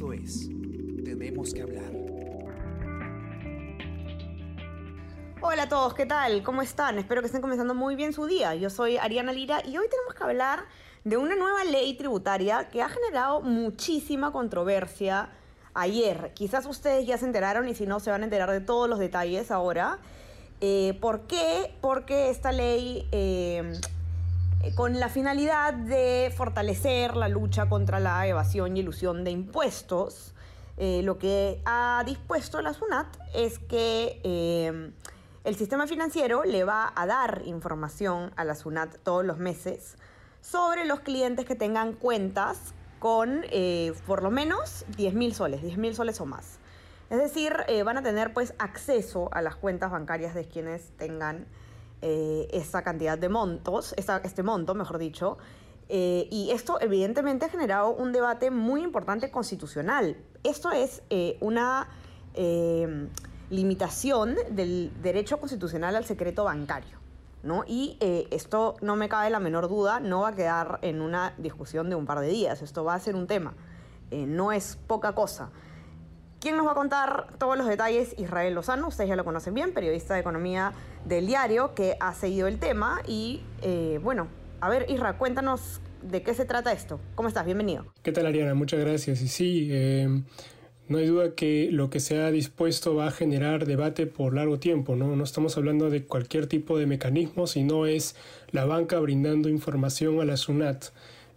Es Tenemos que hablar. Hola a todos, ¿qué tal? ¿Cómo están? Espero que estén comenzando muy bien su día. Yo soy Ariana Lira y hoy tenemos que hablar de una nueva ley tributaria que ha generado muchísima controversia ayer. Quizás ustedes ya se enteraron y si no se van a enterar de todos los detalles ahora. Eh, ¿Por qué? Porque esta ley, eh, con la finalidad de fortalecer la lucha contra la evasión y ilusión de impuestos, eh, lo que ha dispuesto la SUNAT es que el sistema financiero le va a dar información a la SUNAT todos los meses sobre los clientes que tengan cuentas con por lo menos 10 mil soles, 10 mil soles o más. Es decir, eh, van a tener pues acceso a las cuentas bancarias de quienes tengan eh, esa cantidad de montos, este monto, mejor dicho. Eh, y esto evidentemente ha generado un debate muy importante constitucional. Esto es una limitación del derecho constitucional al secreto bancario. ¿no? Y esto no me cabe la menor duda, no va a quedar en una discusión de un par de días, esto va a ser un tema, no es poca cosa. ¿Quién nos va a contar todos los detalles? Israel Lozano, ustedes ya lo conocen bien, periodista de economía del diario que ha seguido el tema. Y eh, bueno, a ver, Israel, cuéntanos de qué se trata esto. ¿Cómo estás? Bienvenido. ¿Qué tal, Ariana? Muchas gracias. Y sí, eh, no hay duda que lo que se ha dispuesto va a generar debate por largo tiempo, ¿no? No estamos hablando de cualquier tipo de mecanismo, sino es la banca brindando información a la SUNAT.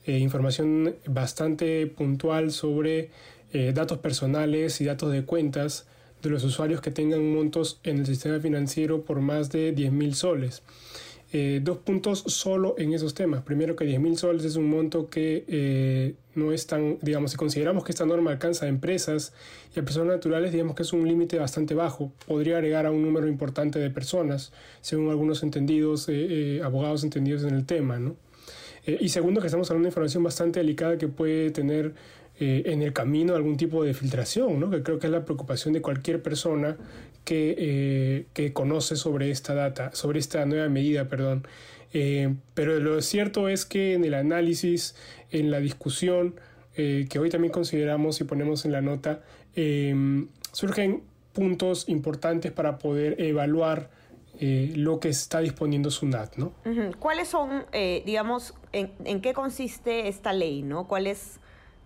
Eh, información bastante puntual sobre eh, datos personales y datos de cuentas de los usuarios que tengan montos en el sistema financiero por más de 10.000 soles. Eh, dos puntos solo en esos temas. Primero que 10.000 soles es un monto que eh, no es tan, digamos, si consideramos que esta norma alcanza a empresas y a personas naturales, digamos que es un límite bastante bajo. Podría agregar a un número importante de personas, según algunos entendidos, abogados entendidos en el tema, ¿no? y segundo, que estamos hablando de información bastante delicada que puede tener eh, en el camino algún tipo de filtración, ¿no? que creo que es la preocupación de cualquier persona que, eh, que conoce sobre esta data, sobre esta nueva medida, perdón. Eh, pero lo cierto es que en el análisis, en la discusión, que hoy también consideramos y ponemos en la nota, surgen puntos importantes para poder evaluar lo que está disponiendo SUNAT, ¿no? ¿Cuáles son, digamos, en, en, qué consiste esta ley, ¿no? ¿Cuál es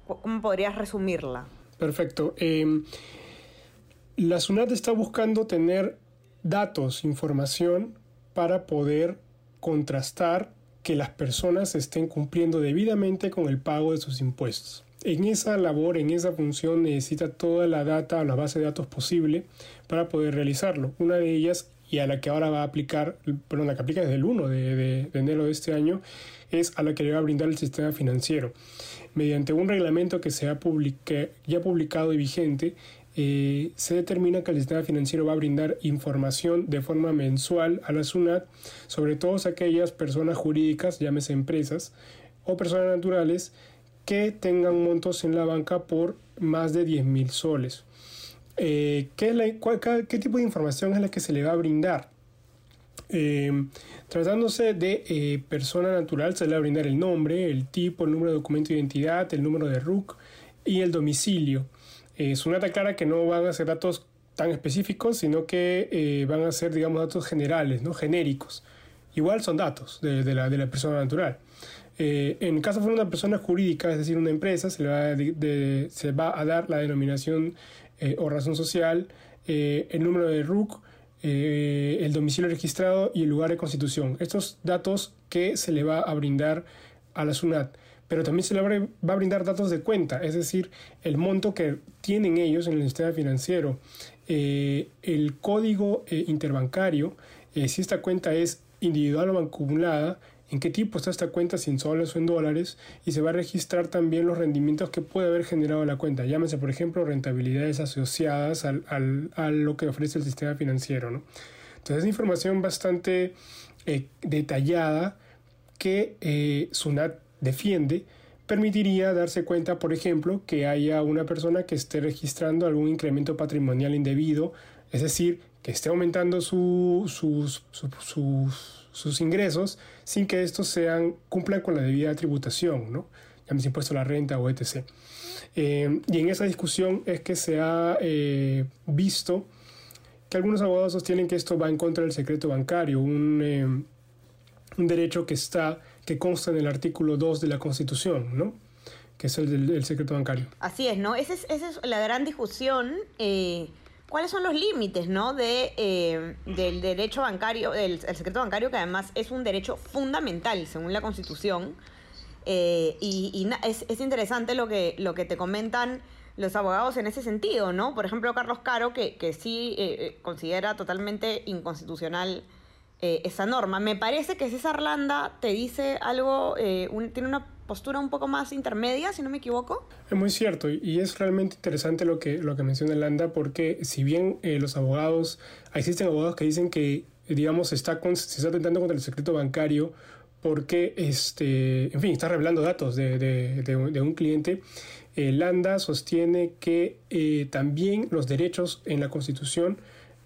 ¿Cómo podrías resumirla? Perfecto. Em, la SUNAT está buscando tener datos, información para poder contrastar que las personas estén cumpliendo debidamente con el pago de sus impuestos. En esa labor, en esa función, necesita toda la data o la base de datos posible para poder realizarlo. Una de ellas, y a la que ahora va a aplicar, perdón, la que aplica desde el 1 de, enero de este año, es a la que le va a brindar el sistema financiero. Mediante un reglamento que se ha publicado y vigente, eh, se determina que el sistema financiero va a brindar información de forma mensual a la SUNAT sobre todas aquellas personas jurídicas, llámese empresas o personas naturales, que tengan montos en la banca por más de 10 mil soles. Eh, ¿qué, ¿Qué tipo de información es la que se le va a brindar? Eh, tratándose de eh, persona natural, se le va a brindar el nombre, el tipo, el número de documento de identidad, el número de RUC y el domicilio. Es una clara que no van a ser datos tan específicos, sino que eh, van a ser, digamos, datos generales, ¿no? genéricos. Igual son datos de, la, de la, persona natural. en caso de una persona jurídica, es decir, una empresa, se le va, se va a dar la denominación o razón social, el número de RUC, eh, el domicilio registrado y el lugar de constitución. Estos datos que se le va a brindar a la SUNAT. Pero también se le va a brindar datos de cuenta, es decir, el monto que tienen ellos en el sistema financiero, eh, el código eh, interbancario, si esta cuenta es individual o acumulada, en qué tipo está esta cuenta, si en soles o en dólares, y se va a registrar también los rendimientos que puede haber generado la cuenta. Llámese, por ejemplo, rentabilidades asociadas al, al, a lo que ofrece el sistema financiero. ¿no? Entonces, es información bastante eh, detallada que eh, SUNAT defiende permitiría darse cuenta, por ejemplo, que haya una persona que esté registrando algún incremento patrimonial indebido, es decir, que esté aumentando su, sus, ingresos sin que estos sean, cumplan con la debida tributación. ¿no? llámese impuesto a la renta o etc. Eh, y en esa discusión es que se ha eh, visto que algunos abogados sostienen que esto va en contra del secreto bancario, un, un derecho que está que consta en el artículo 2 de la Constitución, ¿no? que es el del secreto bancario. Así es, ¿no? Esa es, esa es la gran discusión. Eh, ¿Cuáles son los límites, ¿no? De, eh, del derecho bancario, del secreto bancario, que además es un derecho fundamental según la Constitución. Eh, y, es, es, interesante lo que, lo que te comentan los abogados en ese sentido, ¿no? Por ejemplo, Carlos Caro, que, que sí considera totalmente inconstitucional esa norma. Me parece que César Landa te dice algo, tiene una postura un poco más intermedia, si no me equivoco. Es muy cierto y es realmente interesante lo que, lo que menciona Landa porque si bien eh, los abogados, existen abogados que dicen que, digamos, está se está atentando contra el secreto bancario porque, este, en fin, está revelando datos de, de, de, un cliente. Eh, Landa sostiene que eh, también los derechos en la Constitución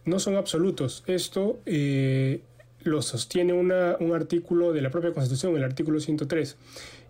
no son absolutos. Esto lo sostiene una, un artículo de la propia Constitución, el artículo 103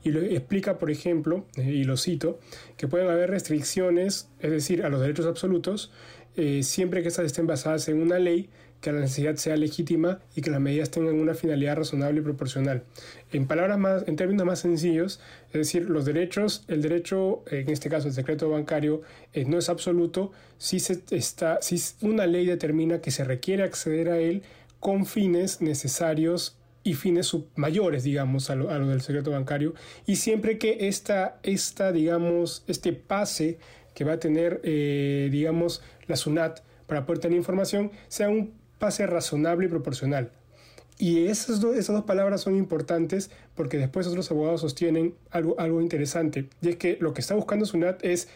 y lo explica, por ejemplo, eh, y lo cito, que pueden haber restricciones, es decir, a los derechos absolutos, eh, siempre que estas estén basadas en una ley, que la necesidad sea legítima y que las medidas tengan una finalidad razonable y proporcional. En palabras más, en términos más sencillos, es decir, los derechos, el derecho, en este caso el secreto bancario, eh, no es absoluto si, se está, si una ley determina que se requiere acceder a él con fines necesarios y fines mayores, digamos, a lo, del secreto bancario. Y siempre que esta, esta, digamos, este pase que va a tener, eh, digamos, la SUNAT para poder tener información, sea un pase razonable y proporcional. Y esas, esas dos palabras son importantes porque después otros abogados sostienen algo, algo interesante. Y es que lo que está buscando SUNAT es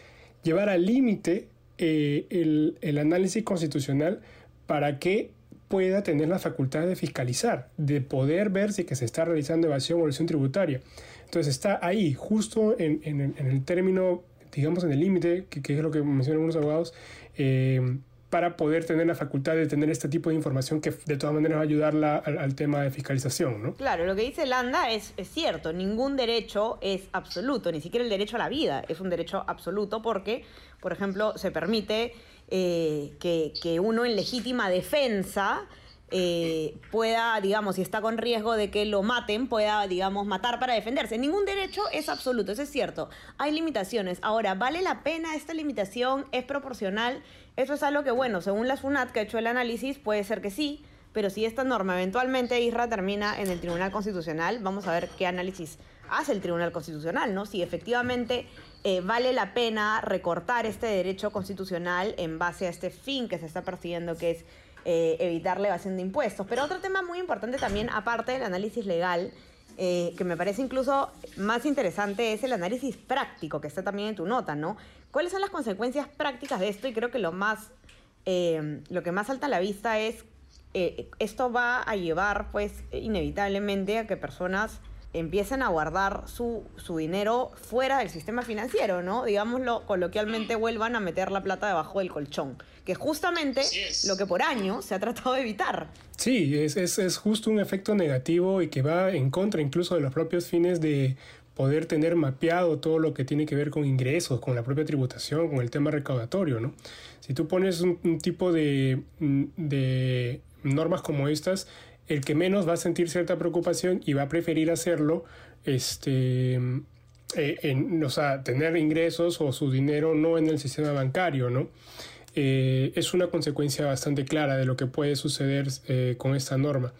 llevar al límite eh, el, el análisis constitucional para que pueda tener la facultad de fiscalizar, de poder ver si que se está realizando evasión o evasión tributaria. Entonces está ahí, justo en, el término, digamos en el límite, que, es lo que mencionan algunos abogados, eh, para poder tener la facultad de tener este tipo de información que de todas maneras va a ayudarla al, tema de fiscalización. ¿no? Claro, lo que dice Landa es, es cierto, ningún derecho es absoluto, ni siquiera el derecho a la vida es un derecho absoluto porque, por ejemplo, se permite eh, que, uno en legítima defensa eh, pueda, digamos, si está con riesgo de que lo maten, pueda, digamos, matar para defenderse. Ningún derecho es absoluto, eso es cierto. Hay limitaciones. Ahora, ¿vale la pena esta limitación? ¿Es proporcional? Eso es algo que, bueno, según la SUNAT que ha hecho el análisis, puede ser que sí, pero si esta norma eventualmente, Isra, termina en el Tribunal Constitucional, vamos a ver qué análisis hace el Tribunal Constitucional, ¿no? Si efectivamente eh, vale la pena recortar este derecho constitucional en base a este fin que se está persiguiendo, que es eh, evitar la evasión de impuestos. Pero otro tema muy importante también, aparte del análisis legal, eh, que me parece incluso más interesante, es el análisis práctico, que está también en tu nota, ¿no? ¿Cuáles son las consecuencias prácticas de esto? Y creo que lo más, lo que más salta a la vista es, esto va a llevar, pues, inevitablemente a que personas empiecen a guardar su, su, dinero fuera del sistema financiero, ¿no? Digámoslo coloquialmente, vuelvan a meter la plata debajo del colchón, que es justamente lo que por años se ha tratado de evitar. Sí, es, es, es justo un efecto negativo y que va en contra incluso de los propios fines de poder tener mapeado todo lo que tiene que ver con ingresos, con la propia tributación, con el tema recaudatorio, ¿no? Si tú pones un, un tipo de, de normas como estas, el que menos va a sentir cierta preocupación y va a preferir hacerlo, este, eh, o sea, tener ingresos o su dinero no en el sistema bancario, ¿no? Eh, es una consecuencia bastante clara de lo que puede suceder eh, con esta norma.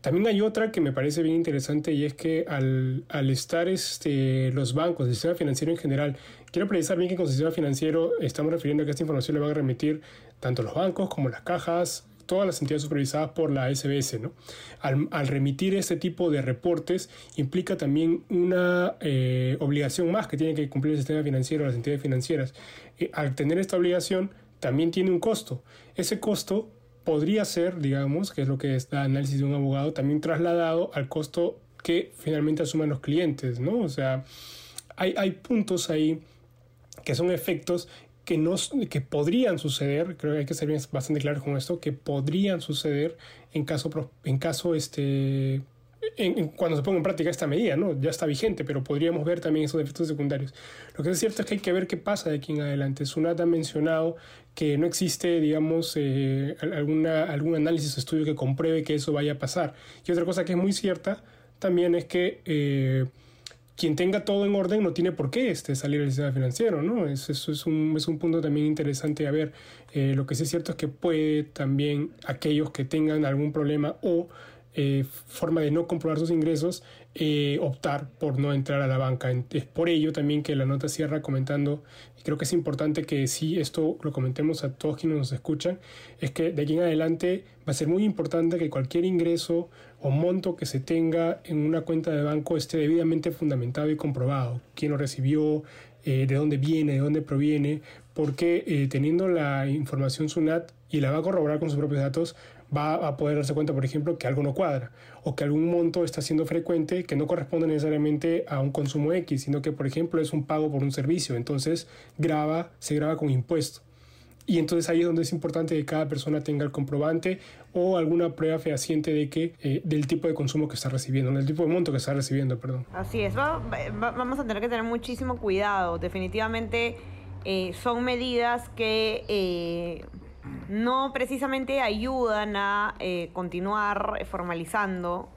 también hay otra que me parece bien interesante y es que al, al estar este, los bancos, el sistema financiero en general, quiero precisar bien que con el sistema financiero estamos refiriendo a que esta información le van a remitir tanto los bancos como las cajas, todas las entidades supervisadas por la SBS. ¿no? Al, remitir este tipo de reportes implica también una eh, obligación más que tiene que cumplir el sistema financiero, las entidades financieras. Eh, al tener esta obligación también tiene un costo. Ese costo podría ser, digamos, que es lo que es el análisis de un abogado, también trasladado al costo que finalmente asuman los clientes, ¿no? O sea, hay, hay puntos ahí que son efectos que, podrían suceder, creo que hay que ser bastante claro con esto, que podrían suceder en caso, en caso este, cuando se ponga en práctica esta medida, ¿no? Ya está vigente, pero podríamos ver también esos efectos secundarios. Lo que es cierto es que hay que ver qué pasa de aquí en adelante. Sunat ha mencionado que no existe, digamos, eh, alguna, algún análisis o estudio que compruebe que eso vaya a pasar. Y otra cosa que es muy cierta también es que eh, quien tenga todo en orden no tiene por qué este, salir del sistema financiero, ¿no? Eso, es, un, es un punto también interesante a ver. Eh, lo que sí es cierto es que puede también aquellos que tengan algún problema o eh, forma de no comprobar sus ingresos, eh, optar por no entrar a la banca. Es por ello también que la nota cierra comentando, creo que es importante que sí esto lo comentemos a todos quienes nos escuchan, es que de aquí en adelante va a ser muy importante que cualquier ingreso o monto que se tenga en una cuenta de banco esté debidamente fundamentado y comprobado. Quién lo recibió, eh, de dónde viene, de dónde proviene, porque teniendo la información SUNAT y la va a corroborar con sus propios datos, va a poder darse cuenta, por ejemplo, que algo no cuadra o que algún monto está siendo frecuente que no corresponde necesariamente a un consumo X, sino que, por ejemplo, es un pago por un servicio. Entonces, graba, se graba con impuesto. Y entonces ahí es donde es importante que cada persona tenga el comprobante o alguna prueba fehaciente de que eh, del tipo de consumo que está recibiendo, del tipo de monto que está recibiendo, perdón. Así es, vamos a tener que tener muchísimo cuidado. Definitivamente eh, son medidas que eh, no precisamente ayudan a eh, continuar formalizando.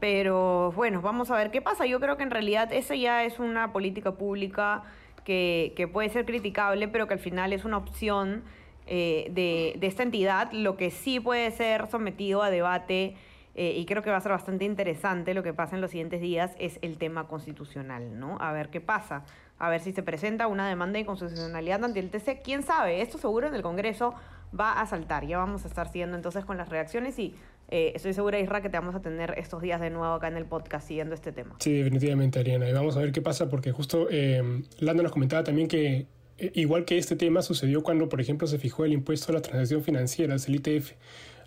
Pero bueno, vamos a ver qué pasa. Yo creo que en realidad esa ya es una política pública que, que puede ser criticable, pero que al final es una opción eh, de, de, esta entidad. Lo que sí puede ser sometido a debate, eh, y creo que va a ser bastante interesante lo que pasa en los siguientes días, es el tema constitucional, ¿no? A ver qué pasa a ver si se presenta una demanda de inconstitucionalidad ante el TC. ¿Quién sabe? Esto seguro en el Congreso va a saltar. Ya vamos a estar siguiendo entonces con las reacciones y eh, estoy segura, Isra, que te vamos a tener estos días de nuevo acá en el podcast siguiendo este tema. Sí, definitivamente, Ariana. Y vamos a ver qué pasa porque justo eh, Landa nos comentaba también que eh, igual que este tema sucedió cuando, por ejemplo, se fijó el impuesto a las transacciones financieras, el ITF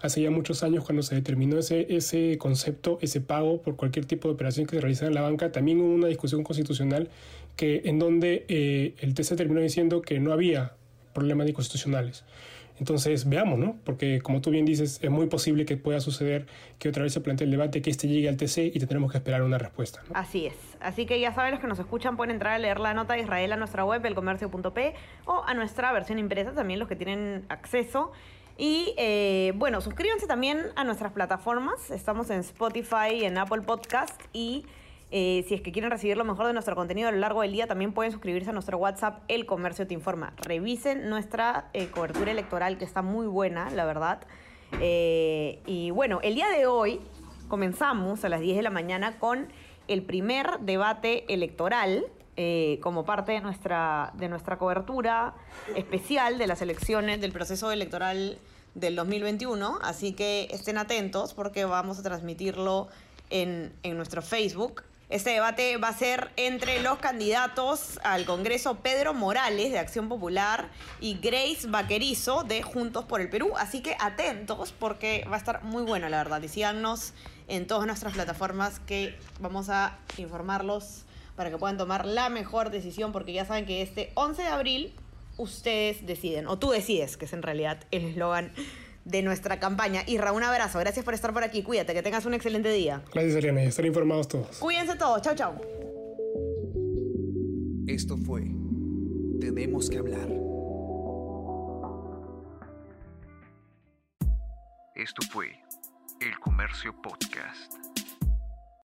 hace ya muchos años cuando se determinó ese, ese concepto, ese pago por cualquier tipo de operación que se realizara en la banca, también hubo una discusión constitucional que, en donde eh, el TC terminó diciendo que no había problemas inconstitucionales. Entonces, veamos, ¿no? Porque como tú bien dices, es muy posible que pueda suceder que otra vez se plantee el debate, que este llegue al TC y tendremos que esperar una respuesta. Así es. Así que ya saben, los que nos escuchan pueden entrar a leer la nota de Israel a nuestra web, elcomercio.p, o a nuestra versión impresa, también los que tienen acceso. Y eh, bueno, suscríbanse también a nuestras plataformas. Estamos en Spotify en Apple Podcast. Y eh, si es que quieren recibir lo mejor de nuestro contenido a lo largo del día, también pueden suscribirse a nuestro WhatsApp El Comercio Te Informa. Revisen nuestra eh, cobertura electoral, que está muy buena, la verdad. y bueno, el día de hoy comenzamos a las 10 de la mañana con el primer debate electoral eh, como parte de nuestra, de nuestra cobertura especial de las elecciones del proceso electoral del 2021. Así que estén atentos porque vamos a transmitirlo en, en nuestro Facebook. Este debate va a ser entre los candidatos al Congreso Pedro Morales de Acción Popular y Grace Vaquerizo de Juntos por el Perú. Así que atentos porque va a estar muy bueno, la verdad. Y en todas nuestras plataformas que vamos a informarlos para que puedan tomar la mejor decisión, porque ya saben que este 11 de abril ustedes deciden, o tú decides, que es en realidad el eslogan de nuestra campaña. Isra, un abrazo, gracias por estar por aquí, cuídate, que tengas un excelente día. Gracias, Ariana, y estar informados todos. Cuídense todos, chao, chao. Esto fue Tenemos que hablar. Esto fue El Comercio Podcast.